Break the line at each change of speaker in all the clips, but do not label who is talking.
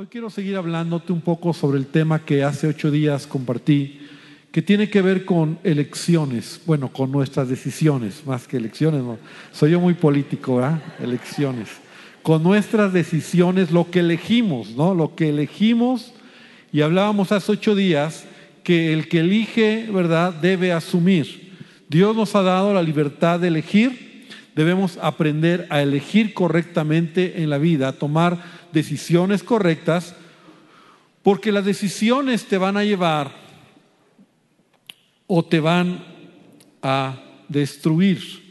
Hoy quiero seguir hablándote un poco sobre el tema que hace ocho días compartí, que tiene que ver con elecciones, bueno, con nuestras decisiones, más que elecciones, no. soy yo muy político, ¿verdad? Elecciones. Con nuestras decisiones, lo que elegimos, ¿no? Lo que elegimos, y hablábamos hace ocho días que el que elige, ¿verdad?, debe asumir. Dios nos ha dado la libertad de elegir, debemos aprender a elegir correctamente en la vida, a tomar decisiones correctas, porque las decisiones te van a llevar o te van a destruir.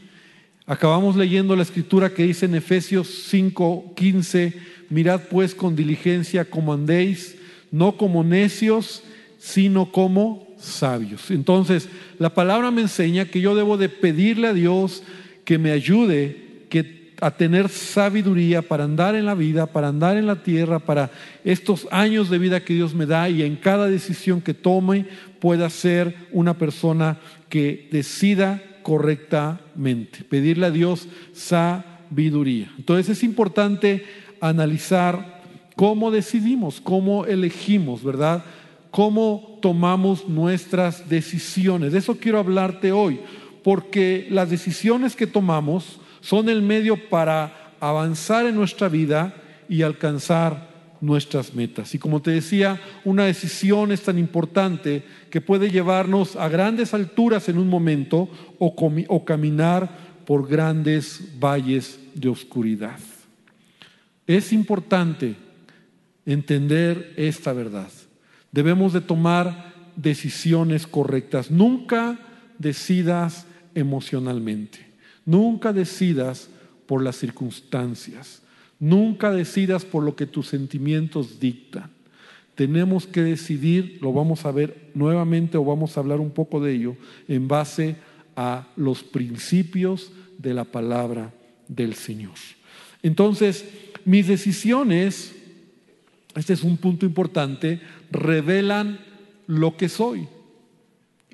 Acabamos leyendo la escritura que dice en Efesios 5:15, mirad pues con diligencia como andéis, no como necios, sino como sabios. Entonces, la palabra me enseña que yo debo de pedirle a Dios que me ayude, que a tener sabiduría para andar en la vida, para andar en la tierra, para estos años de vida que Dios me da y en cada decisión que tome pueda ser una persona que decida correctamente. Pedirle a Dios sabiduría. Entonces es importante analizar cómo decidimos, cómo elegimos, ¿verdad? Cómo tomamos nuestras decisiones. De eso quiero hablarte hoy, porque las decisiones que tomamos, son el medio para avanzar en nuestra vida y alcanzar nuestras metas. Y como te decía, una decisión es tan importante que puede llevarnos a grandes alturas en un momento o, caminar por grandes valles de oscuridad. Es importante entender esta verdad. Debemos de tomar decisiones correctas. Nunca decidas emocionalmente. Nunca decidas por las circunstancias. Nunca decidas por lo que tus sentimientos dictan. Tenemos que decidir, lo vamos a ver nuevamente o vamos a hablar un poco de ello, en base a los principios de la palabra del Señor. Entonces, mis decisiones, este es un punto importante, revelan lo que soy.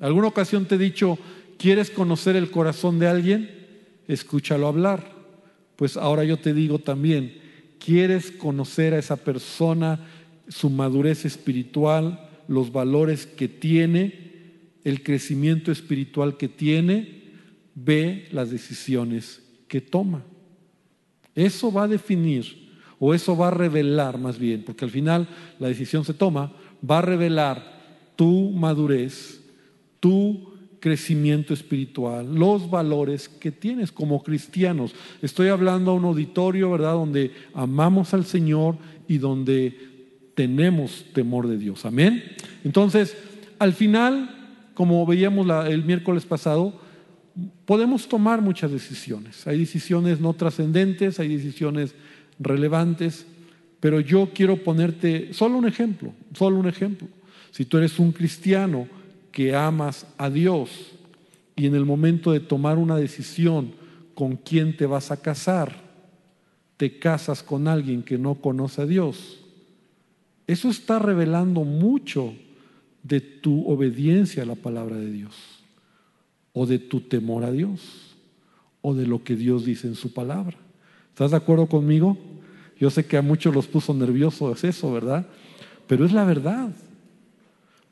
¿Alguna ocasión te he dicho, ¿quieres conocer el corazón de alguien? escúchalo hablar. Pues ahora yo te digo también, ¿quieres conocer a esa persona, su madurez espiritual, los valores que tiene, el crecimiento espiritual que tiene? Ve las decisiones que toma. Eso va a definir, o eso va a revelar más bien, porque al final la decisión se toma, va a revelar tu madurez, tu crecimiento espiritual, los valores que tienes como cristianos. Estoy hablando a un auditorio, ¿verdad?, donde amamos al Señor y donde tenemos temor de Dios. Amén. Entonces, al final, como veíamos el miércoles pasado, podemos tomar muchas decisiones. Hay decisiones no trascendentes, hay decisiones relevantes, pero yo quiero ponerte solo un ejemplo, solo un ejemplo. Si tú eres un cristiano, que amas a Dios y en el momento de tomar una decisión con quién te vas a casar, te casas con alguien que no conoce a Dios, eso está revelando mucho de tu obediencia a la palabra de Dios, o de tu temor a Dios, o de lo que Dios dice en su palabra. ¿Estás de acuerdo conmigo? Yo sé que a muchos los puso nerviosos eso, ¿verdad? Pero es la verdad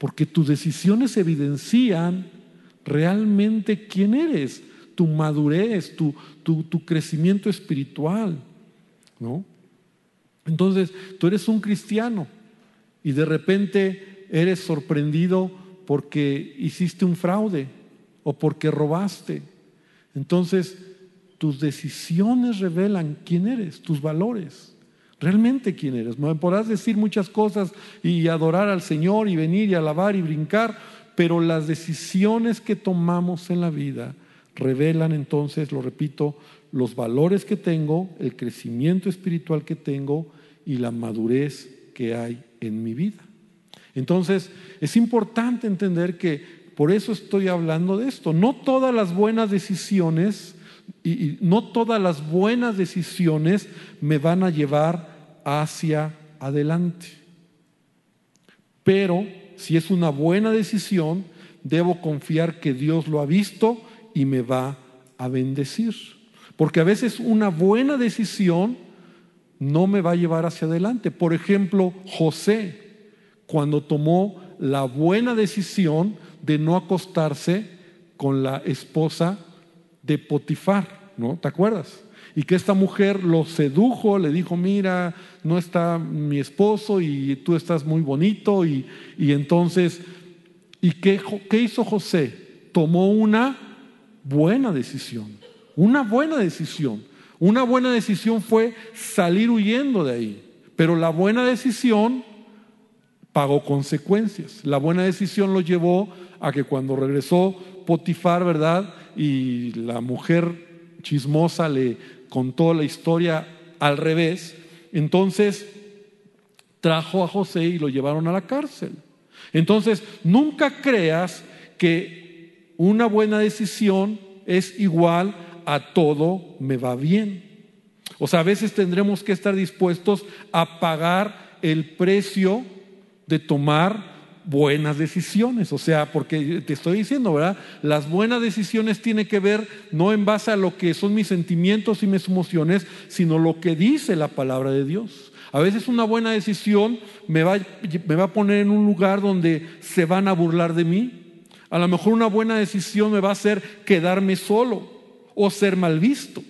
porque tus decisiones evidencian realmente quién eres, tu madurez, tu, crecimiento espiritual. ¿no? Entonces, tú eres un cristiano y de repente eres sorprendido porque hiciste un fraude o porque robaste. Entonces, tus decisiones revelan quién eres, tus valores realmente quién eres. Me podrás decir muchas cosas y adorar al Señor y venir y alabar y brincar, pero las decisiones que tomamos en la vida revelan entonces, lo repito, los valores que tengo, el crecimiento espiritual que tengo y la madurez que hay en mi vida. Entonces, es importante entender que por eso estoy hablando de esto. No todas las buenas decisiones y, no todas las buenas decisiones me van a llevar hacia adelante. Pero si es una buena decisión, debo confiar que Dios lo ha visto y me va a bendecir. Porque a veces una buena decisión no me va a llevar hacia adelante. Por ejemplo, José, cuando tomó la buena decisión de no acostarse con la esposa de Potifar, ¿no? ¿Te acuerdas? Y que esta mujer lo sedujo, le dijo, mira, no está mi esposo y tú estás muy bonito. Y, entonces, ¿y qué, qué hizo José? Tomó una buena decisión, una buena decisión. Una buena decisión fue salir huyendo de ahí, pero la buena decisión pagó consecuencias. La buena decisión lo llevó a que cuando regresó Potifar, ¿verdad? Y la mujer chismosa le contó la historia al revés, entonces trajo a José y lo llevaron a la cárcel. Entonces, nunca creas que una buena decisión es igual a todo me va bien. O sea, a veces tendremos que estar dispuestos a pagar el precio de tomar buenas decisiones. O sea, porque te estoy diciendo, ¿verdad? Las buenas decisiones tienen que ver no en base a lo que son mis sentimientos y mis emociones, sino lo que dice la palabra de Dios. A veces una buena decisión me va, me va a poner en un lugar donde se van a burlar de mí. A lo mejor una buena decisión me va a hacer quedarme solo o ser mal visto.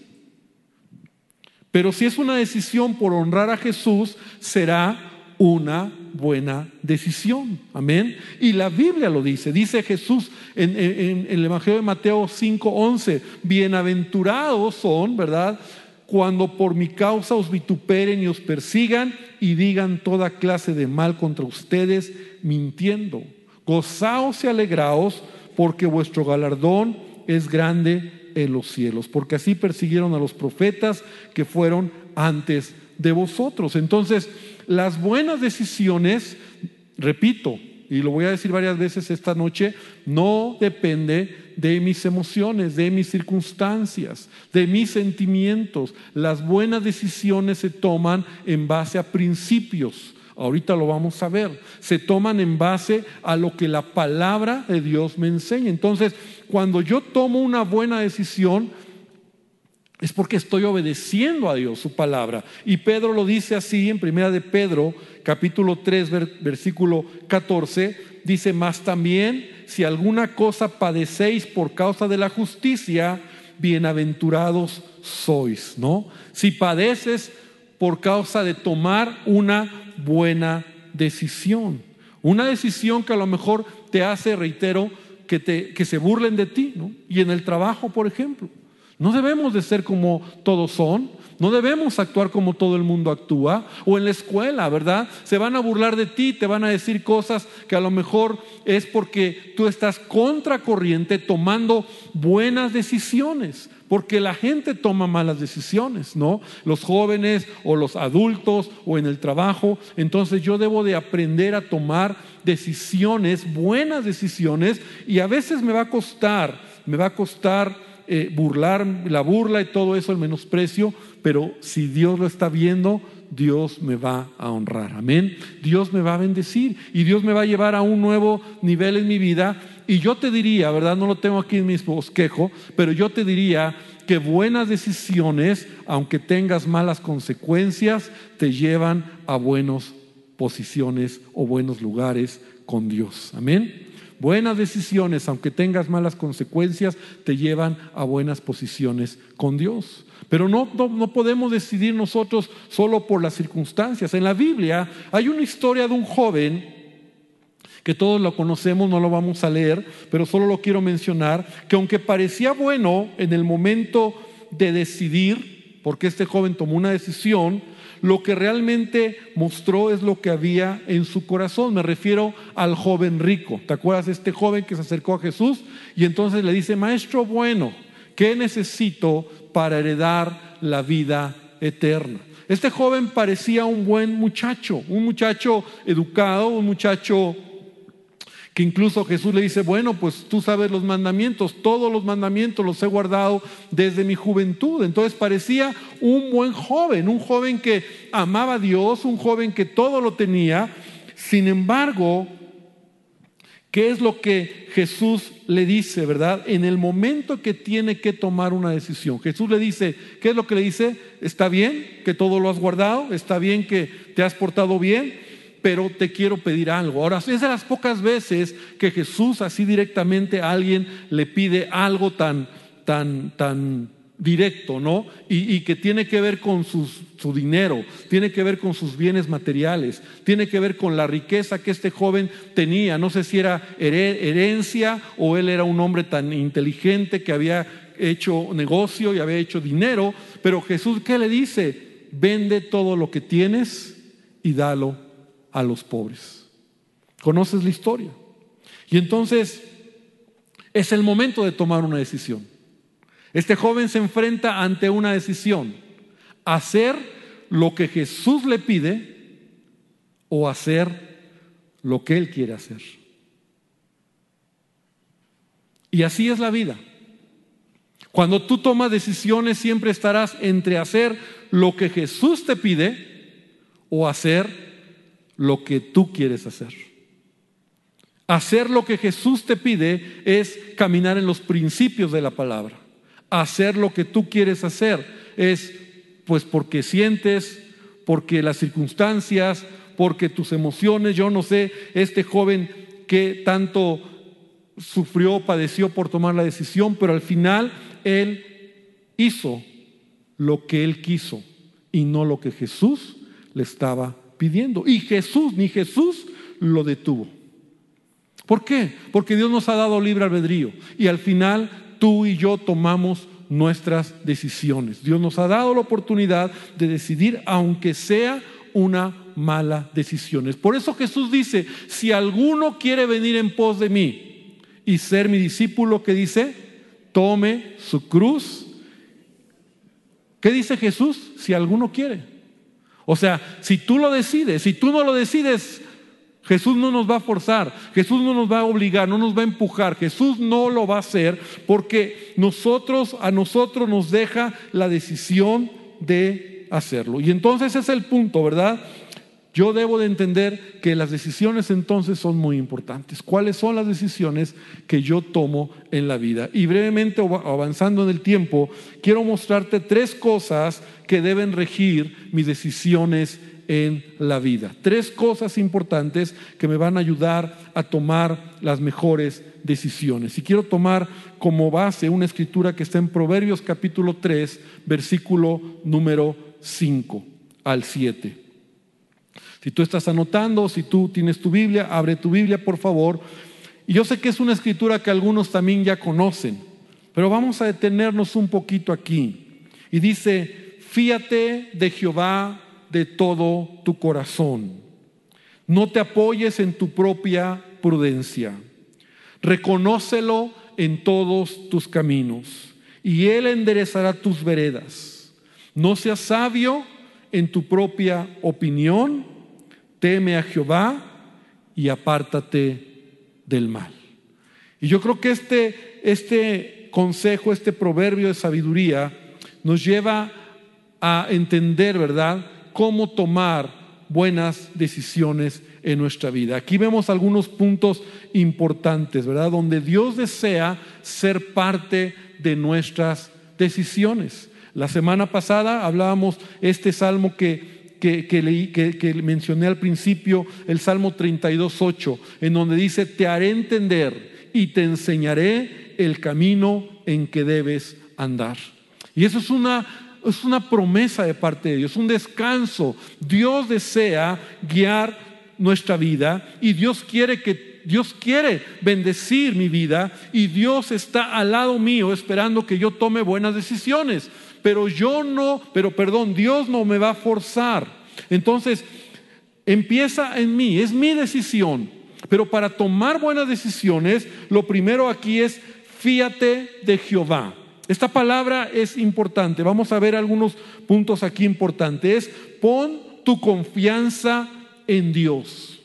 Pero si es una decisión por honrar a Jesús, será una buena decisión. Amén. Y la Biblia lo dice. Dice Jesús en, el Evangelio de Mateo 5:11, bienaventurados son, ¿verdad? Cuando por mi causa os vituperen y os persigan y digan toda clase de mal contra ustedes, mintiendo. Gozaos y alegraos, porque vuestro galardón es grande en los cielos, porque así persiguieron a los profetas que fueron antes de vosotros. Entonces, las buenas decisiones, repito, y lo voy a decir varias veces esta noche, no depende de mis emociones, de mis circunstancias, de mis sentimientos. Las buenas decisiones se toman en base a principios. Ahorita lo vamos a ver. Se toman en base a lo que la palabra de Dios me enseña. Entonces, cuando yo tomo una buena decisión, es porque estoy obedeciendo a Dios, su palabra. Y Pedro lo dice así en primera de Pedro, capítulo 3, versículo 14, dice, más también, si alguna cosa padecéis por causa de la justicia, bienaventurados sois, ¿no? Si padeces por causa de tomar una buena decisión, una decisión que a lo mejor te hace, reitero, que, te, que se burlen de ti, ¿no? Y en el trabajo, por ejemplo. No debemos de ser como todos son, no debemos actuar como todo el mundo actúa. O en la escuela, ¿verdad? Se van a burlar de ti, te van a decir cosas que a lo mejor es porque tú estás contracorriente tomando buenas decisiones. Porque la gente toma malas decisiones, ¿no? Los jóvenes o los adultos o en el trabajo. Entonces yo debo de aprender a tomar decisiones, buenas decisiones, y a veces me va a costar, me va a costar eh, burlar, la burla y todo eso, el menosprecio, pero si Dios lo está viendo, Dios me va a honrar. Amén. Dios me va a bendecir y Dios me va a llevar a un nuevo nivel en mi vida. Y yo te diría, ¿verdad? No lo tengo aquí en mi bosquejo, pero yo te diría que buenas decisiones, aunque tengas malas consecuencias, te llevan a buenas posiciones o buenos lugares con Dios. Amén. Buenas decisiones, aunque tengas malas consecuencias, te llevan a buenas posiciones con Dios. Pero no, no, podemos decidir nosotros solo por las circunstancias. En la Biblia hay una historia de un joven que todos lo conocemos, no lo vamos a leer, pero solo lo quiero mencionar, que aunque parecía bueno en el momento de decidir, porque este joven tomó una decisión, lo que realmente mostró es lo que había en su corazón. Me refiero al joven rico. ¿Te acuerdas de este joven que se acercó a Jesús y entonces le dice, Maestro bueno, ¿qué necesito para heredar la vida eterna? Este joven parecía un buen muchacho, un muchacho educado, un muchacho que incluso Jesús le dice, bueno, pues tú sabes los mandamientos, todos los mandamientos los he guardado desde mi juventud. Entonces parecía un buen joven, un joven que amaba a Dios, un joven que todo lo tenía. Sin embargo, ¿Qué es lo que Jesús le dice, verdad? En el momento que tiene que tomar una decisión. Jesús le dice, ¿qué es lo que le dice? Está bien que todo lo has guardado, está bien que te has portado bien, pero te quiero pedir algo. Ahora, es de las pocas veces que Jesús así directamente a alguien le pide algo tan, tan, tan directo, ¿no? Y, que tiene que ver con su dinero, tiene que ver con sus bienes materiales, tiene que ver con la riqueza que este joven tenía. No sé si era herencia o él era un hombre tan inteligente que había hecho negocio y había hecho dinero, pero Jesús, ¿qué le dice? Vende todo lo que tienes y dalo a los pobres. ¿Conoces la historia? Y entonces es el momento de tomar una decisión. Este joven se enfrenta ante una decisión, hacer lo que Jesús le pide o hacer lo que él quiere hacer. Y así es la vida. Cuando tú tomas decisiones siempre estarás entre hacer lo que Jesús te pide o hacer lo que tú quieres hacer. Hacer lo que Jesús te pide es caminar en los principios de la palabra hacer lo que tú quieres hacer. Es pues porque sientes, porque las circunstancias, porque tus emociones, yo no sé, este joven que tanto sufrió, padeció por tomar la decisión, pero al final él hizo lo que él quiso y no lo que Jesús le estaba pidiendo. Y Jesús, ni Jesús lo detuvo. ¿Por qué? Porque Dios nos ha dado libre albedrío y al final tú y yo tomamos nuestras decisiones. Dios nos ha dado la oportunidad de decidir aunque sea una mala decisión. Por eso Jesús dice, si alguno quiere venir en pos de mí y ser mi discípulo, ¿qué dice? Tome su cruz. ¿Qué dice Jesús? Si alguno quiere. O sea, si tú lo decides, si tú no lo decides, Jesús no nos va a forzar, Jesús no nos va a obligar, no nos va a empujar, Jesús no lo va a hacer porque nosotros a nosotros nos deja la decisión de hacerlo. Y entonces es el punto, ¿verdad? Yo debo de entender que las decisiones entonces son muy importantes. ¿Cuáles son las decisiones que yo tomo en la vida? Y brevemente avanzando en el tiempo, quiero mostrarte tres cosas que deben regir mis decisiones en la vida. Tres cosas importantes que me van a ayudar a tomar las mejores decisiones. Y quiero tomar como base una escritura que está en Proverbios capítulo 3, versículo número 5 al 7. Si tú estás anotando, si tú tienes tu Biblia, abre tu Biblia, por favor. Y yo sé que es una escritura que algunos también ya conocen, pero vamos a detenernos un poquito aquí. Y dice, fíate de Jehová de todo tu corazón. No te apoyes en tu propia prudencia. Reconócelo en todos tus caminos y Él enderezará tus veredas. No seas sabio en tu propia opinión, teme a Jehová y apártate del mal. Y yo creo que este, este consejo, este proverbio de sabiduría nos lleva a entender, ¿verdad? cómo tomar buenas decisiones en nuestra vida. Aquí vemos algunos puntos importantes, ¿verdad? Donde Dios desea ser parte de nuestras decisiones. La semana pasada hablábamos este salmo que, que, mencioné al principio, el Salmo 32.8, en donde dice, te haré entender y te enseñaré el camino en que debes andar. Y eso es una es una promesa de parte de Dios, un descanso. Dios desea guiar nuestra vida y Dios quiere que Dios quiere bendecir mi vida y Dios está al lado mío esperando que yo tome buenas decisiones. Pero yo no, pero perdón, Dios no me va a forzar. Entonces, empieza en mí, es mi decisión. Pero para tomar buenas decisiones, lo primero aquí es fíate de Jehová. Esta palabra es importante. Vamos a ver algunos puntos aquí importantes. pon tu confianza en Dios.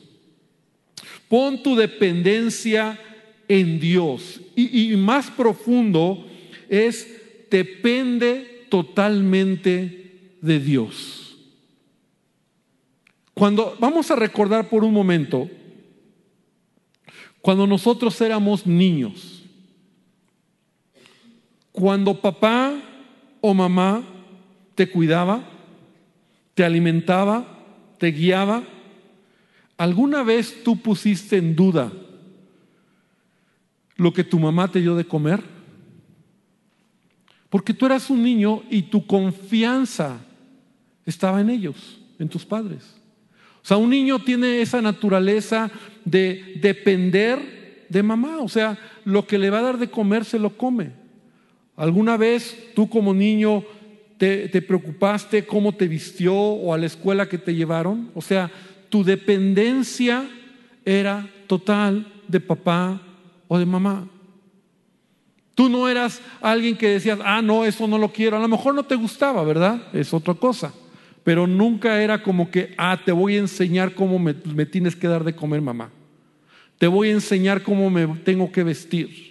Pon tu dependencia en Dios. Y, y más profundo es depende totalmente de Dios. Cuando vamos a recordar por un momento, Cuando nosotros éramos niños, cuando papá o mamá te cuidaba, te alimentaba, te guiaba, ¿alguna vez tú pusiste en duda lo que tu mamá te dio de comer? Porque tú eras un niño y tu confianza estaba en ellos, en tus padres. O sea, un niño tiene esa naturaleza de depender de mamá. O sea, lo que le va a dar de comer se lo come. ¿Alguna vez tú como niño te, te, preocupaste cómo te vistió o a la escuela que te llevaron? O sea, tu dependencia era total de papá o de mamá. Tú no eras alguien que decías, ah, no, eso no lo quiero. A lo mejor no te gustaba, ¿verdad? Es otra cosa pero nunca era como que, ah, te voy a enseñar cómo me, tienes que dar de comer mamá. Te voy a enseñar cómo me tengo que vestir.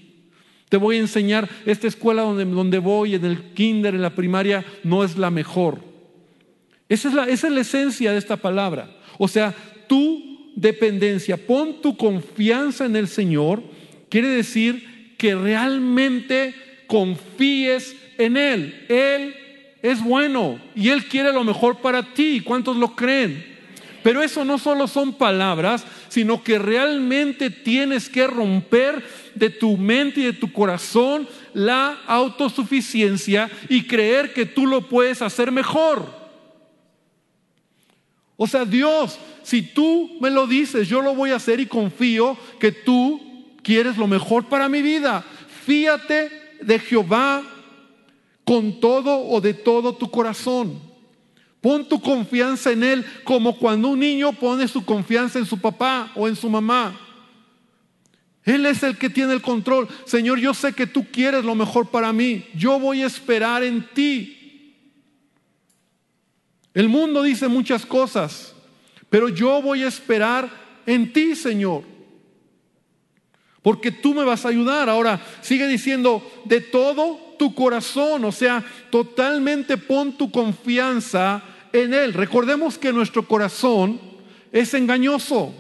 Te voy a enseñar, esta escuela donde, donde voy, en el kinder, en la primaria, no es la mejor. Esa es la, esa es la esencia de esta palabra. O sea, tu dependencia, pon tu confianza en el Señor, quiere decir que realmente confíes en Él. Él es bueno y Él quiere lo mejor para ti. ¿Cuántos lo creen? Pero eso no solo son palabras, sino que realmente tienes que romper de tu mente y de tu corazón la autosuficiencia y creer que tú lo puedes hacer mejor. O sea, Dios, si tú me lo dices, yo lo voy a hacer y confío que tú quieres lo mejor para mi vida. Fíate de Jehová con todo o de todo tu corazón. Pon tu confianza en Él como cuando un niño pone su confianza en su papá o en su mamá. Él es el que tiene el control. Señor, yo sé que tú quieres lo mejor para mí. Yo voy a esperar en ti. El mundo dice muchas cosas, pero yo voy a esperar en ti, Señor. Porque tú me vas a ayudar. Ahora, sigue diciendo, de todo tu corazón, o sea, totalmente pon tu confianza en Él. Recordemos que nuestro corazón es engañoso.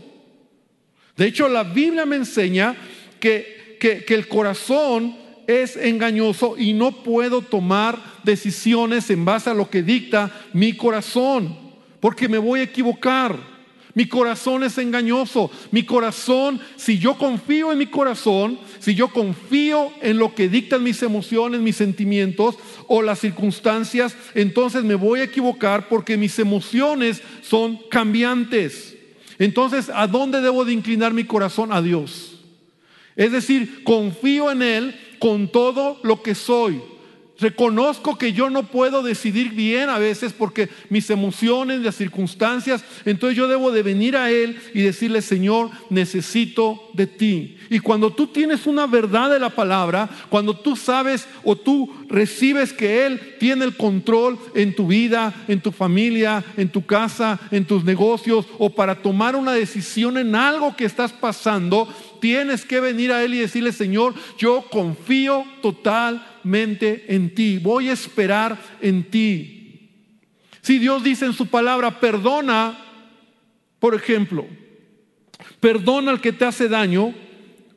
De hecho, la Biblia me enseña que, que, que el corazón es engañoso y no puedo tomar decisiones en base a lo que dicta mi corazón, porque me voy a equivocar. Mi corazón es engañoso. Mi corazón, si yo confío en mi corazón, si yo confío en lo que dictan mis emociones, mis sentimientos o las circunstancias, entonces me voy a equivocar porque mis emociones son cambiantes. Entonces, ¿a dónde debo de inclinar mi corazón? A Dios. Es decir, confío en Él con todo lo que soy. Reconozco que yo no puedo decidir bien a veces porque mis emociones, las circunstancias, entonces yo debo de venir a Él y decirle, Señor, necesito de ti. Y cuando tú tienes una verdad de la palabra, cuando tú sabes o tú recibes que Él tiene el control en tu vida, en tu familia, en tu casa, en tus negocios, o para tomar una decisión en algo que estás pasando, tienes que venir a Él y decirle, Señor, yo confío en ti, voy a esperar en ti. Si Dios dice en su palabra, perdona, por ejemplo, perdona al que te hace daño,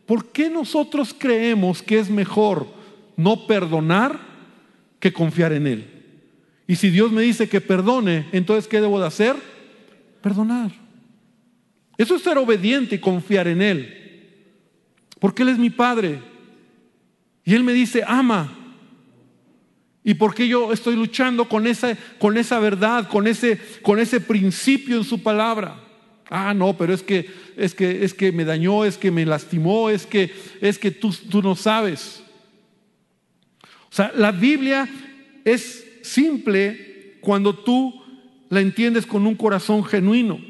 ¿por qué nosotros creemos que es mejor no perdonar que confiar en Él? Y si Dios me dice que perdone, entonces ¿qué debo de hacer? Perdonar. Eso es ser obediente y confiar en Él porque Él es mi Padre. Y Él me dice, ama. Y porque yo estoy luchando con esa, con esa verdad, con ese, con ese principio en su palabra. Ah, no, pero es que, es que, es que me dañó, es que me lastimó, es que, es que tú, tú no sabes. O sea, la Biblia es simple cuando tú la entiendes con un corazón genuino.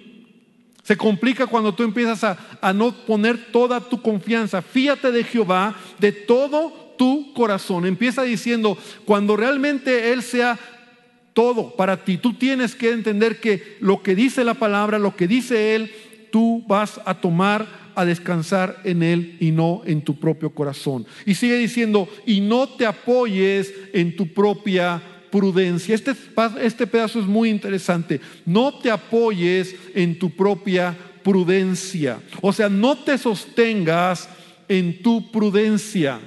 Se complica cuando tú empiezas a, no poner toda tu confianza. Fíjate de Jehová de todo tu corazón. Empieza diciendo, cuando realmente Él sea todo para ti, tú tienes que entender que lo que dice la palabra, lo que dice Él, tú vas a tomar a descansar en Él y no en tu propio corazón. Y sigue diciendo, y no te apoyes en tu propia prudencia. Este, este pedazo es muy interesante. No te apoyes en tu propia prudencia. O sea, no te sostengas en tu prudencia.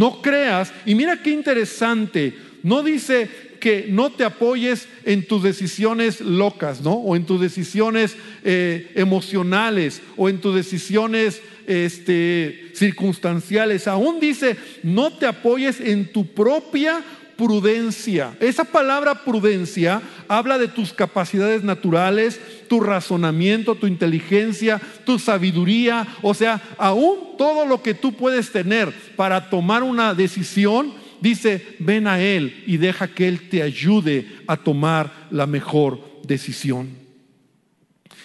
No creas, y mira qué interesante, no dice que no te apoyes en tus decisiones locas, ¿no? O en tus decisiones eh, emocionales, o en tus decisiones este, circunstanciales. Aún dice, no te apoyes en tu propia prudencia. Esa palabra prudencia habla de tus capacidades naturales, tu razonamiento, tu inteligencia, tu sabiduría, o sea, aún todo lo que tú puedes tener para tomar una decisión, dice, ven a Él y deja que Él te ayude a tomar la mejor decisión.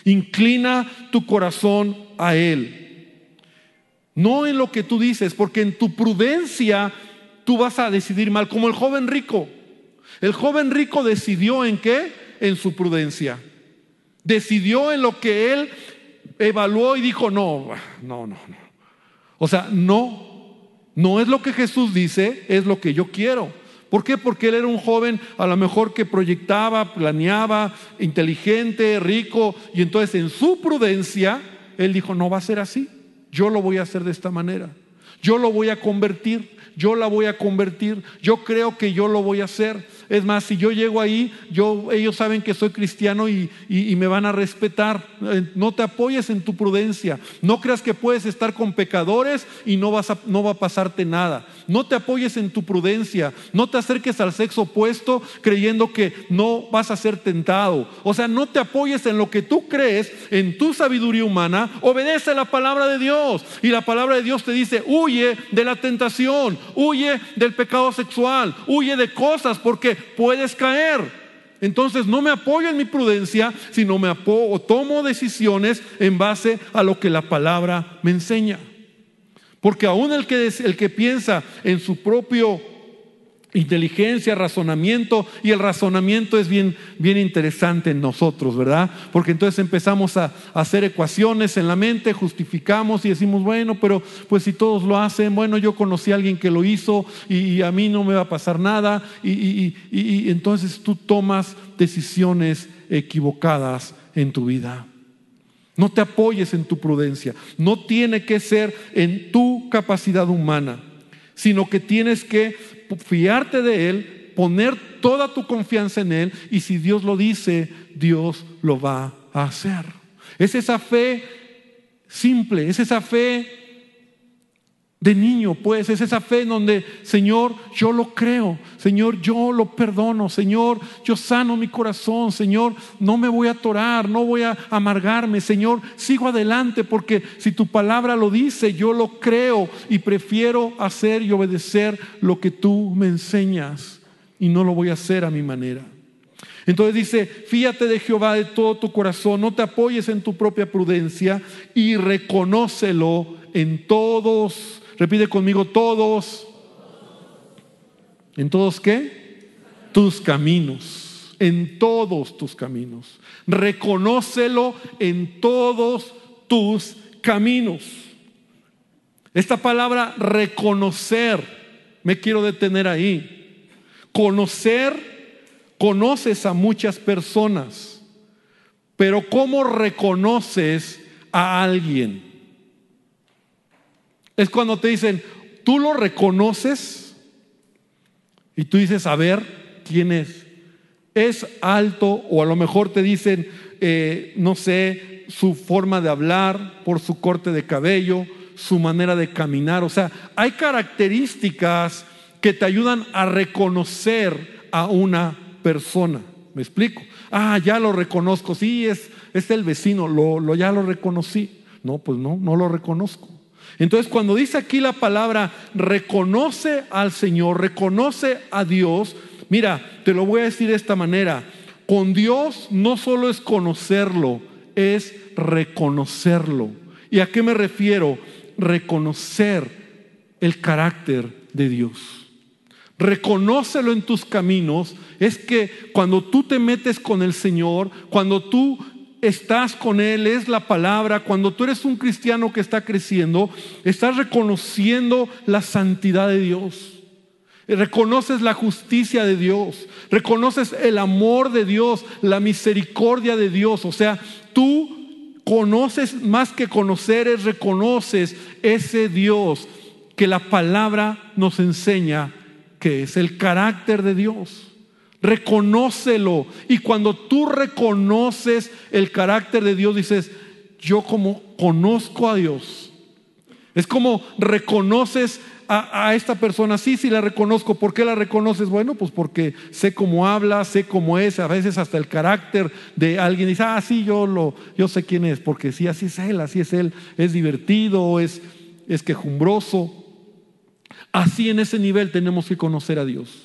Inclina tu corazón a Él. No en lo que tú dices, porque en tu prudencia tú vas a decidir mal, como el joven rico. El joven rico decidió en qué? En su prudencia. Decidió en lo que él evaluó y dijo, no, no, no, no. O sea, no, no es lo que Jesús dice, es lo que yo quiero. ¿Por qué? Porque él era un joven a lo mejor que proyectaba, planeaba, inteligente, rico, y entonces en su prudencia, él dijo, no va a ser así, yo lo voy a hacer de esta manera, yo lo voy a convertir yo la voy a convertir, yo creo que yo lo voy a hacer. Es más, si yo llego ahí, ellos saben que soy cristiano y, me van a respetar. Eh, no te apoyes en tu prudencia. No creas que puedes estar con pecadores y no, vas no va a pasarte nada. No te apoyes en tu prudencia. No te acerques al sexo opuesto creyendo que no vas a ser tentado. O sea, no te apoyes en lo que tú crees, en tu sabiduría humana. Obedece la palabra de Dios. Y la palabra de Dios te dice, huye de la tentación, huye del pecado sexual, huye de cosas porque puedes caer. Entonces no me apoyo en mi prudencia, sino me apoyo o tomo decisiones en base a lo que la palabra me enseña. Porque aún el que, el que piensa en su propio inteligencia, razonamiento, y el razonamiento es bien, bien interesante en nosotros, ¿verdad? Porque entonces empezamos a, hacer ecuaciones en la mente, justificamos y decimos, bueno, pero pues si todos lo hacen, bueno, yo conocí a alguien que lo hizo y, a mí no me va a pasar nada, y, y entonces tú tomas decisiones equivocadas en tu vida. No te apoyes en tu prudencia, no tiene que ser en tu capacidad humana sino que tienes que fiarte de Él, poner toda tu confianza en Él y si Dios lo dice, Dios lo va a hacer. Es esa fe simple, es esa fe de niño, pues es esa fe en donde, Señor, yo lo creo, Señor, yo lo perdono, Señor, yo sano mi corazón, Señor, no me voy a atorar, no voy a amargarme, Señor, sigo adelante porque si tu palabra lo dice, yo lo creo y prefiero hacer y obedecer lo que tú me enseñas y no lo voy a hacer a mi manera. Entonces dice, fíate de Jehová de todo tu corazón, no te apoyes en tu propia prudencia y reconócelo en todos Repite conmigo todos. ¿En todos qué? Tus caminos. En todos tus caminos. Reconócelo en todos tus caminos. Esta palabra reconocer, me quiero detener ahí. Conocer, conoces a muchas personas, pero ¿cómo reconoces a alguien? Es cuando te dicen, tú lo reconoces y tú dices, a ver, ¿quién es? Es alto o a lo mejor te dicen, eh, no sé, su forma de hablar, por su corte de cabello, su manera de caminar. O sea, hay características que te ayudan a reconocer a una persona. ¿Me explico? Ah, ya lo reconozco. Sí, es, es el vecino, lo, lo, ya lo reconocí. No, pues no, no lo reconozco. Entonces cuando dice aquí la palabra reconoce al Señor, reconoce a Dios, mira, te lo voy a decir de esta manera, con Dios no solo es conocerlo, es reconocerlo. ¿Y a qué me refiero? Reconocer el carácter de Dios. Reconócelo en tus caminos. Es que cuando tú te metes con el Señor, cuando tú estás con Él, es la palabra, cuando tú eres un cristiano que está creciendo, estás reconociendo la santidad de Dios. Reconoces la justicia de Dios, reconoces el amor de Dios, la misericordia de Dios. O sea, tú conoces más que conocer, es reconoces ese Dios que la palabra nos enseña que es el carácter de Dios. Reconócelo. Y cuando tú reconoces el carácter de Dios, dices, yo como conozco a Dios. Es como reconoces a, esta persona, sí, sí la reconozco. ¿Por qué la reconoces? Bueno, pues porque sé cómo habla, sé cómo es, a veces hasta el carácter de alguien. Dice, ah, sí, yo, lo, yo sé quién es, porque sí, así es él, así es él. Es divertido, es, es quejumbroso. Así en ese nivel tenemos que conocer a Dios.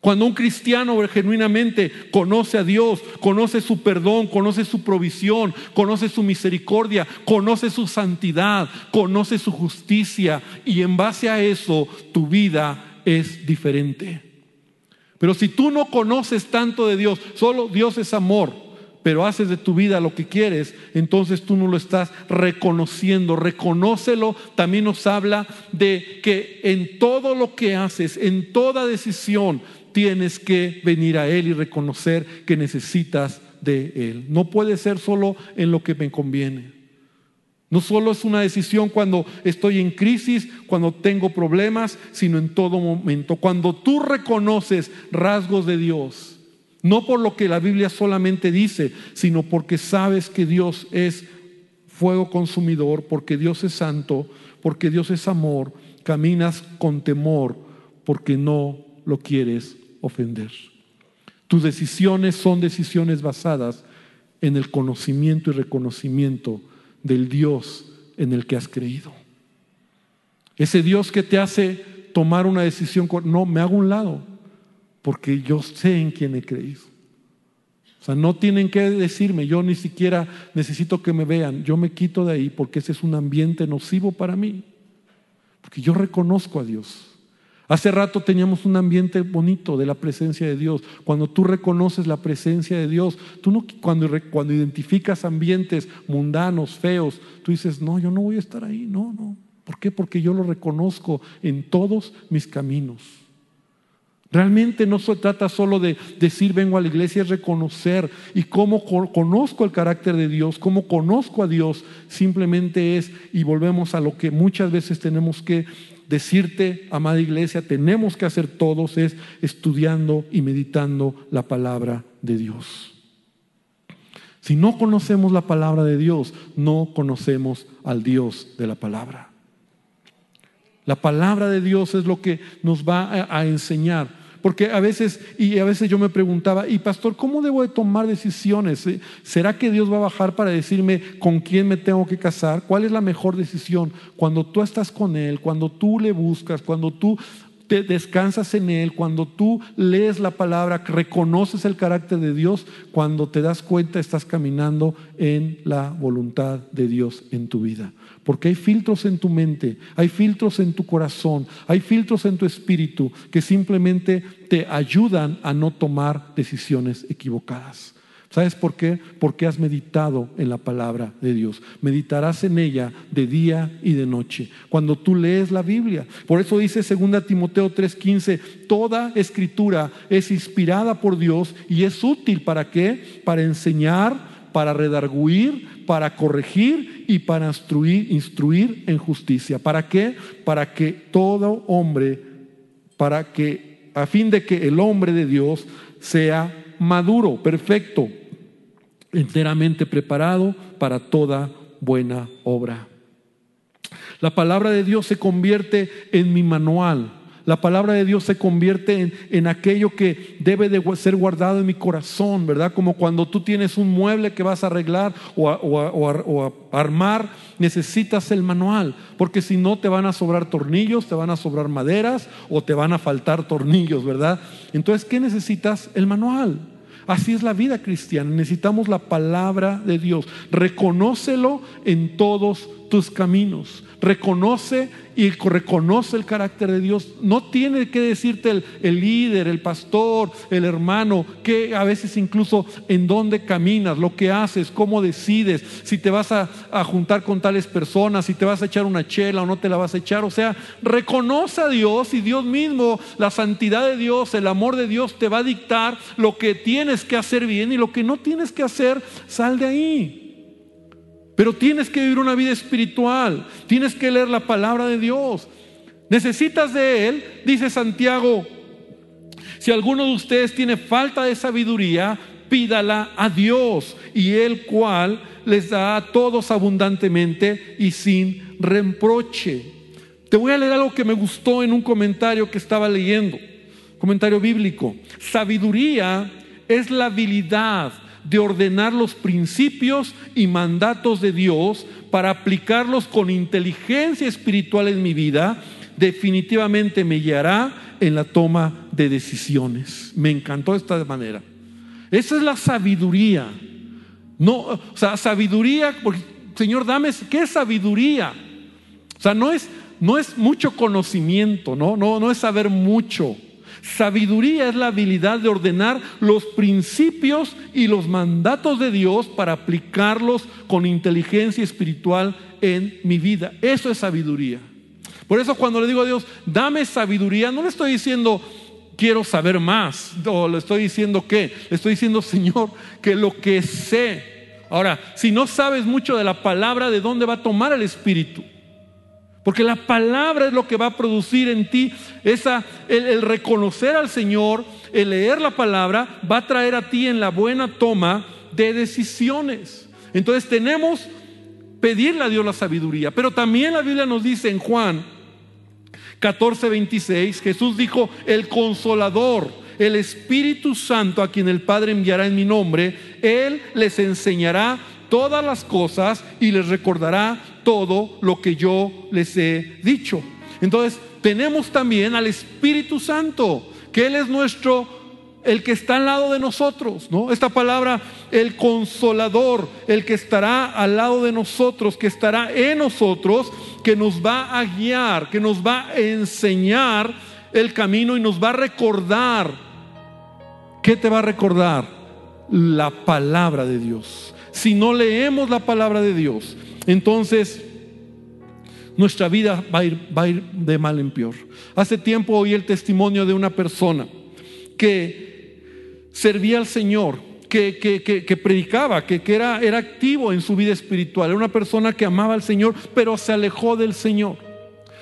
Cuando un cristiano genuinamente conoce a Dios, conoce su perdón, conoce su provisión, conoce su misericordia, conoce su santidad, conoce su justicia y en base a eso tu vida es diferente. Pero si tú no conoces tanto de Dios, solo Dios es amor, pero haces de tu vida lo que quieres, entonces tú no lo estás reconociendo. Reconócelo también nos habla de que en todo lo que haces, en toda decisión, tienes que venir a Él y reconocer que necesitas de Él. No puede ser solo en lo que me conviene. No solo es una decisión cuando estoy en crisis, cuando tengo problemas, sino en todo momento. Cuando tú reconoces rasgos de Dios, no por lo que la Biblia solamente dice, sino porque sabes que Dios es fuego consumidor, porque Dios es santo, porque Dios es amor, caminas con temor, porque no lo quieres ofender. Tus decisiones son decisiones basadas en el conocimiento y reconocimiento del Dios en el que has creído. Ese Dios que te hace tomar una decisión, no, me hago un lado, porque yo sé en quién he creído. O sea, no tienen que decirme, yo ni siquiera necesito que me vean, yo me quito de ahí porque ese es un ambiente nocivo para mí, porque yo reconozco a Dios. Hace rato teníamos un ambiente bonito de la presencia de Dios. Cuando tú reconoces la presencia de Dios, tú no, cuando, cuando identificas ambientes mundanos, feos, tú dices, no, yo no voy a estar ahí. No, no. ¿Por qué? Porque yo lo reconozco en todos mis caminos. Realmente no se trata solo de decir vengo a la iglesia, es reconocer y cómo conozco el carácter de Dios, cómo conozco a Dios, simplemente es, y volvemos a lo que muchas veces tenemos que decirte, amada iglesia, tenemos que hacer todos es estudiando y meditando la palabra de Dios. Si no conocemos la palabra de Dios, no conocemos al Dios de la palabra. La palabra de Dios es lo que nos va a, enseñar porque a veces, y a veces yo me preguntaba, y pastor, ¿cómo debo de tomar decisiones? ¿Será que Dios va a bajar para decirme con quién me tengo que casar? ¿Cuál es la mejor decisión? Cuando tú estás con Él, cuando tú le buscas, cuando tú te descansas en Él, cuando tú lees la palabra, reconoces el carácter de Dios, cuando te das cuenta estás caminando en la voluntad de Dios en tu vida. Porque hay filtros en tu mente, hay filtros en tu corazón, hay filtros en tu espíritu que simplemente te ayudan a no tomar decisiones equivocadas. ¿Sabes por qué? Porque has meditado en la palabra de Dios. Meditarás en ella de día y de noche. Cuando tú lees la Biblia. Por eso dice 2 Timoteo 3:15, toda escritura es inspirada por Dios y es útil para qué? Para enseñar, para redarguir, para corregir y para instruir, instruir en justicia. ¿Para qué? Para que todo hombre, para que a fin de que el hombre de Dios sea maduro, perfecto, enteramente preparado para toda buena obra. La palabra de Dios se convierte en mi manual. La palabra de Dios se convierte en, aquello que debe de ser guardado en mi corazón, ¿verdad? Como cuando tú tienes un mueble que vas a arreglar o a, armar, necesitas el manual, porque si no te van a sobrar tornillos, te van a sobrar maderas o te van a faltar tornillos, ¿verdad? Entonces, ¿qué necesitas? El manual. Así es la vida cristiana. Necesitamos la palabra de Dios. Reconócelo en todos tus caminos. Reconoce y reconoce el carácter de Dios. No tiene que decirte el, líder, el pastor, el hermano, que a veces incluso en dónde caminas, lo que haces, cómo decides, si te vas a, a juntar con tales personas, si te vas a echar una chela o no te la vas a echar. O sea, reconoce a Dios y Dios mismo, la santidad de Dios, el amor de Dios te va a dictar lo que tienes que hacer bien y lo que no tienes que hacer, sal de ahí. Pero tienes que vivir una vida espiritual, tienes que leer la palabra de Dios. Necesitas de Él, dice Santiago, si alguno de ustedes tiene falta de sabiduría, pídala a Dios y el cual les da a todos abundantemente y sin reproche. Te voy a leer algo que me gustó en un comentario que estaba leyendo, comentario bíblico. Sabiduría es la habilidad de ordenar los principios y mandatos de Dios para aplicarlos con inteligencia espiritual en mi vida, definitivamente me guiará en la toma de decisiones. Me encantó esta manera. Esa es la sabiduría. No, o sea, sabiduría, porque Señor, dame, ¿qué sabiduría? O sea, no es, no es mucho conocimiento, ¿no? No, no es saber mucho. Sabiduría es la habilidad de ordenar los principios y los mandatos de Dios para aplicarlos con inteligencia espiritual en mi vida. Eso es sabiduría. Por eso cuando le digo a Dios, dame sabiduría, no le estoy diciendo, quiero saber más, o le estoy diciendo qué, le estoy diciendo, Señor, que lo que sé. Ahora, si no sabes mucho de la palabra, ¿de dónde va a tomar el Espíritu? Porque la palabra es lo que va a producir en ti esa, el, reconocer al Señor, el leer la palabra, va a traer a ti en la buena toma de decisiones. Entonces tenemos pedirle a Dios la sabiduría. Pero también la Biblia nos dice en Juan 14, 26, Jesús dijo, el consolador, el Espíritu Santo a quien el Padre enviará en mi nombre, Él les enseñará todas las cosas y les recordará todo lo que yo les he dicho. Entonces, tenemos también al Espíritu Santo, que Él es nuestro el que está al lado de nosotros, ¿no? Esta palabra, el consolador, el que estará al lado de nosotros, que estará en nosotros, que nos va a guiar, que nos va a enseñar el camino y nos va a recordar. ¿Qué te va a recordar? La palabra de Dios. Si no leemos la palabra de Dios, entonces nuestra vida va a ir, va a ir de mal en peor. Hace tiempo oí el testimonio de una persona que servía al Señor, que, que, predicaba, que, era, era activo en su vida espiritual. Era una persona que amaba al Señor, pero se alejó del Señor.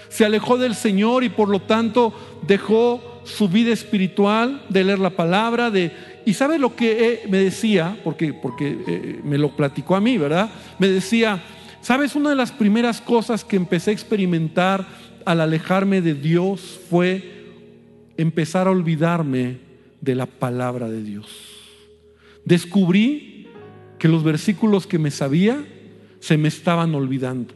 Se alejó del Señor y por lo tanto dejó su vida espiritual de leer la palabra, de y sabe lo que eh, me decía, porque, porque eh, me lo platicó a mí, ¿verdad? Me decía, ¿sabes? Una de las primeras cosas que empecé a experimentar al alejarme de Dios fue empezar a olvidarme de la palabra de Dios. Descubrí que los versículos que me sabía se me estaban olvidando.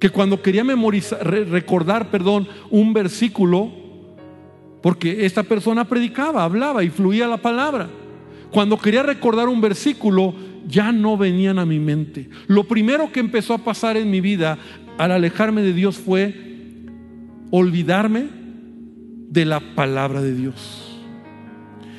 Que cuando quería memorizar, recordar, perdón, un versículo, porque esta persona predicaba, hablaba y fluía la palabra. Cuando quería recordar un versículo, ya no venían a mi mente. Lo primero que empezó a pasar en mi vida al alejarme de Dios fue olvidarme de la palabra de Dios.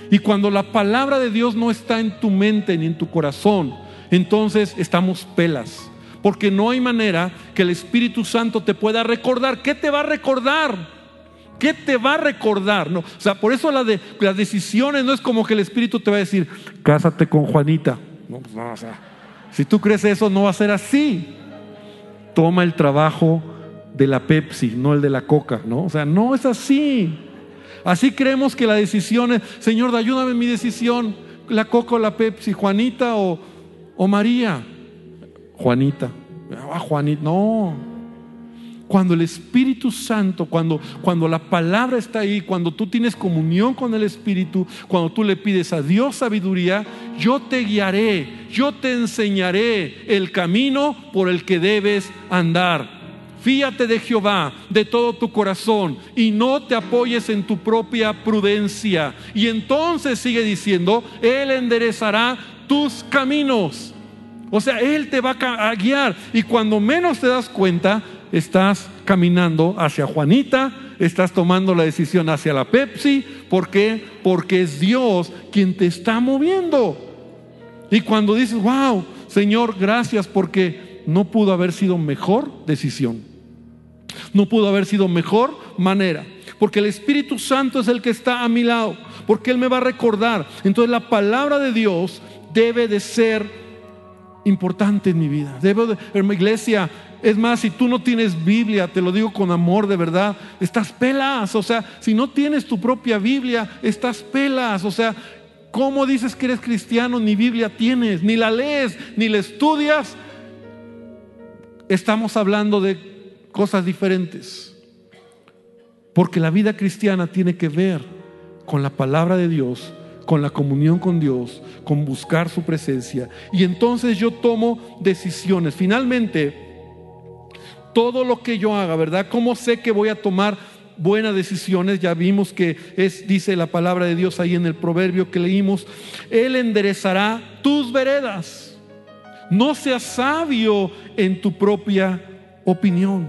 Y cuando la palabra de Dios no está en tu mente ni en tu corazón, entonces estamos pelas. Porque no hay manera que el Espíritu Santo te pueda recordar. ¿Qué te va a recordar? ¿Qué te va a recordar? No, o sea, por eso la de, las decisiones no es como que el Espíritu te va a decir, cásate con Juanita. Pues no, o sea, si tú crees eso, no va a ser así. Toma el trabajo de la Pepsi, no el de la Coca, ¿no? O sea, no es así. Así creemos que la decisión es, Señor, ayúdame en mi decisión, la Coca o la Pepsi, Juanita o, o María. Juanita. Ah, Juanita, no. Cuando el Espíritu Santo, cuando, cuando la palabra está ahí, cuando tú tienes comunión con el Espíritu, cuando tú le pides a Dios sabiduría, yo te guiaré, yo te enseñaré el camino por el que debes andar. Fíate de Jehová de todo tu corazón y no te apoyes en tu propia prudencia. Y entonces sigue diciendo, Él enderezará tus caminos. O sea, Él te va a guiar. Y cuando menos te das cuenta, estás caminando hacia Juanita, estás tomando la decisión hacia la Pepsi. ¿Por qué? Porque es Dios quien te está moviendo. Y cuando dices, wow, Señor, gracias porque no pudo haber sido mejor decisión. No pudo haber sido mejor manera. Porque el Espíritu Santo es el que está a mi lado. Porque Él me va a recordar. Entonces la palabra de Dios debe de ser importante en mi vida. Debo de, hermana iglesia, es más, si tú no tienes Biblia, te lo digo con amor de verdad, estás pelas. O sea, si no tienes tu propia Biblia, estás pelas. O sea, ¿cómo dices que eres cristiano? Ni Biblia tienes, ni la lees, ni la estudias. Estamos hablando de cosas diferentes. Porque la vida cristiana tiene que ver con la palabra de Dios, con la comunión con Dios, con buscar su presencia. Y entonces yo tomo decisiones. Finalmente, todo lo que yo haga, ¿verdad? ¿Cómo sé que voy a tomar buenas decisiones? Ya vimos que es, dice la palabra de Dios ahí en el proverbio que leímos, Él enderezará tus veredas. No seas sabio en tu propia opinión.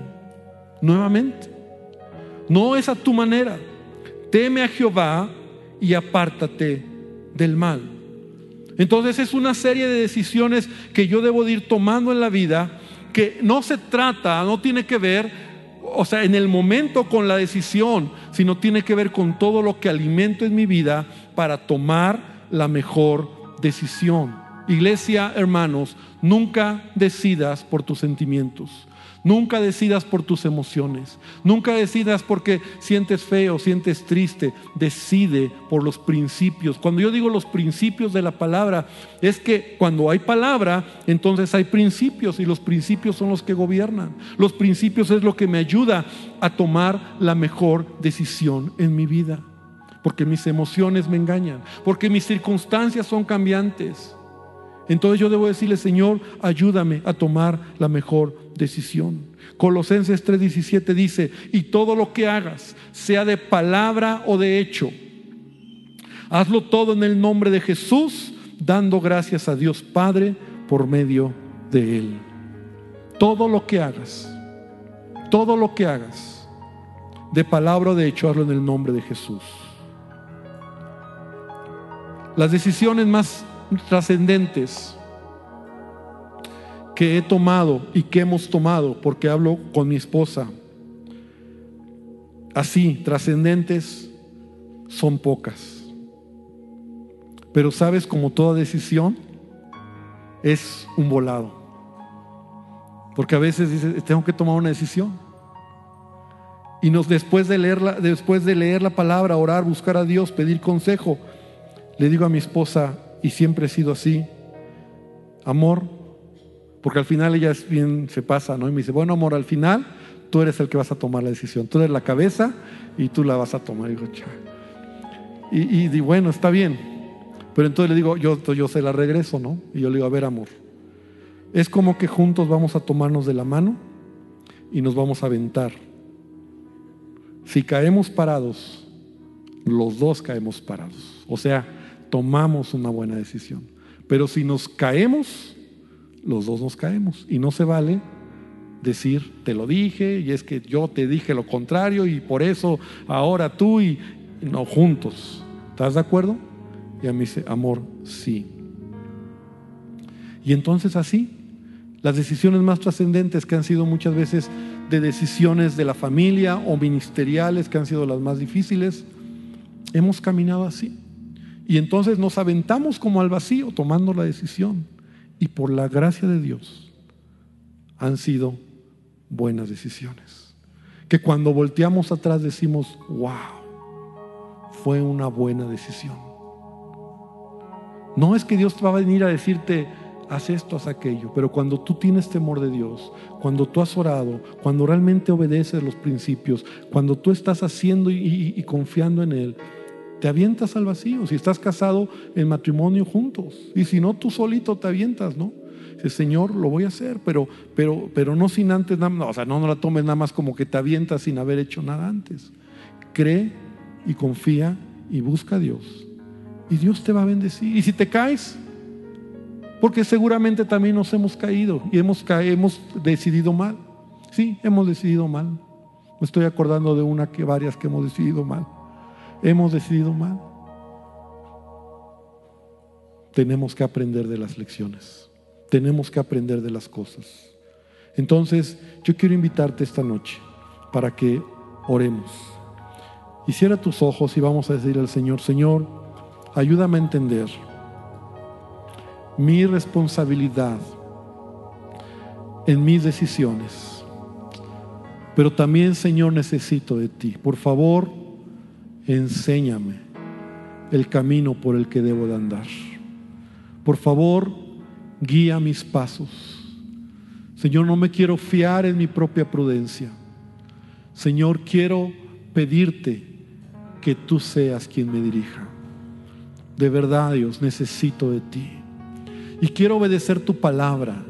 Nuevamente, no es a tu manera. Teme a Jehová y apártate del mal. Entonces es una serie de decisiones que yo debo de ir tomando en la vida que no se trata, no tiene que ver, o sea, en el momento con la decisión, sino tiene que ver con todo lo que alimento en mi vida para tomar la mejor decisión. Iglesia, hermanos, nunca decidas por tus sentimientos. Nunca decidas por tus emociones. Nunca decidas porque sientes feo, sientes triste. Decide por los principios. Cuando yo digo los principios de la palabra, es que cuando hay palabra, entonces hay principios y los principios son los que gobiernan. Los principios es lo que me ayuda a tomar la mejor decisión en mi vida. Porque mis emociones me engañan. Porque mis circunstancias son cambiantes. Entonces yo debo decirle, Señor, ayúdame a tomar la mejor decisión. Colosenses 3:17 dice, y todo lo que hagas, sea de palabra o de hecho, hazlo todo en el nombre de Jesús, dando gracias a Dios Padre por medio de Él. Todo lo que hagas, todo lo que hagas, de palabra o de hecho, hazlo en el nombre de Jesús. Las decisiones más trascendentes que he tomado y que hemos tomado, porque hablo con mi esposa, así, trascendentes, son pocas. Pero sabes, como toda decisión, es un volado. Porque a veces dices, tengo que tomar una decisión. Y nos, después, de leerla, después de leer la palabra, orar, buscar a Dios, pedir consejo, le digo a mi esposa, y siempre he sido así, amor, porque al final ella es bien se pasa, ¿no? Y me dice, bueno, amor, al final tú eres el que vas a tomar la decisión. Tú eres la cabeza y tú la vas a tomar. Y digo, Y, y, bueno, está bien. Pero entonces le digo, yo, yo se la regreso, ¿no? Y yo le digo, a ver, amor, es como que juntos vamos a tomarnos de la mano y nos vamos a aventar. Si caemos parados, los dos caemos parados. O sea, tomamos una buena decisión. Pero si nos caemos, los dos nos caemos. Y no se vale decir, te lo dije, y es que yo te dije lo contrario, y por eso ahora tú y no juntos. ¿Estás de acuerdo? Y a mí dice, amor, sí. Y entonces así, las decisiones más trascendentes que han sido muchas veces de decisiones de la familia o ministeriales que han sido las más difíciles, hemos caminado así. Y entonces nos aventamos como al vacío tomando la decisión y por la gracia de Dios han sido buenas decisiones. Que cuando volteamos atrás decimos, wow, fue una buena decisión. No es que Dios va a venir a decirte, haz esto, haz aquello, pero cuando tú tienes temor de Dios, cuando tú has orado, cuando realmente obedeces los principios, cuando tú estás haciendo y, y confiando en Él, te avientas al vacío. Si estás casado en matrimonio juntos. Y si no, tú solito te avientas, ¿no? Dice, Señor, lo voy a hacer, pero, pero, pero no sin antes, no, o sea, no, no la tomes nada más como que te avientas sin haber hecho nada antes. Cree y confía y busca a Dios. Y Dios te va a bendecir. Y si te caes, porque seguramente también nos hemos caído y hemos, hemos decidido mal. Sí, hemos decidido mal. Me estoy acordando de una que varias que hemos decidido mal hemos decidido mal. Tenemos que aprender de las lecciones. Tenemos que aprender de las cosas. Entonces, yo quiero invitarte esta noche para que oremos. Y cierra tus ojos y vamos a decir al Señor, Señor, ayúdame a entender mi responsabilidad en mis decisiones. Pero también, Señor, necesito de ti. Por favor, enséñame el camino por el que debo de andar. Por favor, guía mis pasos. Señor, no me quiero fiar en mi propia prudencia. Señor, quiero pedirte que tú seas quien me dirija. De verdad, Dios, necesito de ti. Y quiero obedecer tu palabra.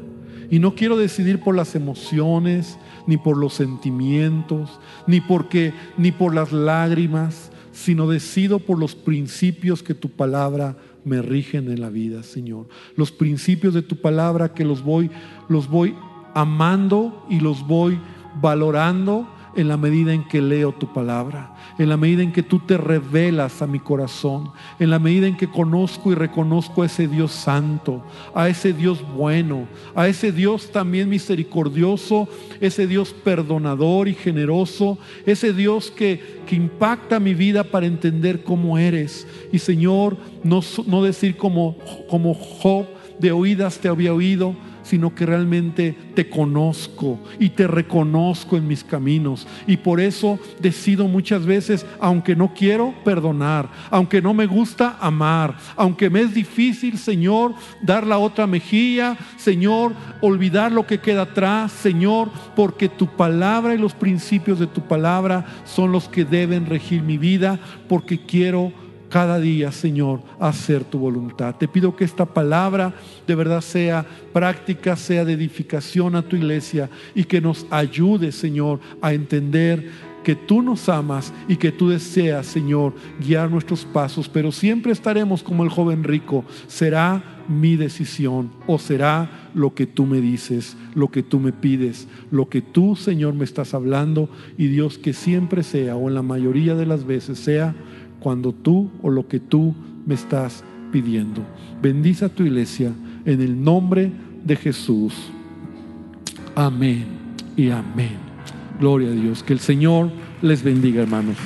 Y no quiero decidir por las emociones, ni por los sentimientos, ni porque ni por las lágrimas, sino decido por los principios que tu palabra me rigen en la vida, Señor. Los principios de tu palabra que los voy los voy amando y los voy valorando en la medida en que leo tu palabra, en la medida en que tú te revelas a mi corazón, en la medida en que conozco y reconozco a ese Dios santo, a ese Dios bueno, a ese Dios también misericordioso, ese Dios perdonador y generoso, ese Dios que, que impacta mi vida para entender cómo eres. Y Señor, no, no decir como, como Job, de oídas te había oído, sino que realmente te conozco y te reconozco en mis caminos. Y por eso decido muchas veces, aunque no quiero, perdonar, aunque no me gusta, amar, aunque me es difícil, Señor, dar la otra mejilla, Señor, olvidar lo que queda atrás, Señor, porque tu palabra y los principios de tu palabra son los que deben regir mi vida, porque quiero cada día, Señor, hacer tu voluntad. Te pido que esta palabra de verdad sea práctica, sea de edificación a tu iglesia y que nos ayude, Señor, a entender que tú nos amas y que tú deseas, Señor, guiar nuestros pasos, pero siempre estaremos como el joven rico. Será mi decisión o será lo que tú me dices, lo que tú me pides, lo que tú, Señor, me estás hablando y Dios que siempre sea o en la mayoría de las veces sea cuando tú o lo que tú me estás pidiendo. Bendice a tu iglesia en el nombre de Jesús. Amén y amén. Gloria a Dios. Que el Señor les bendiga, hermanos.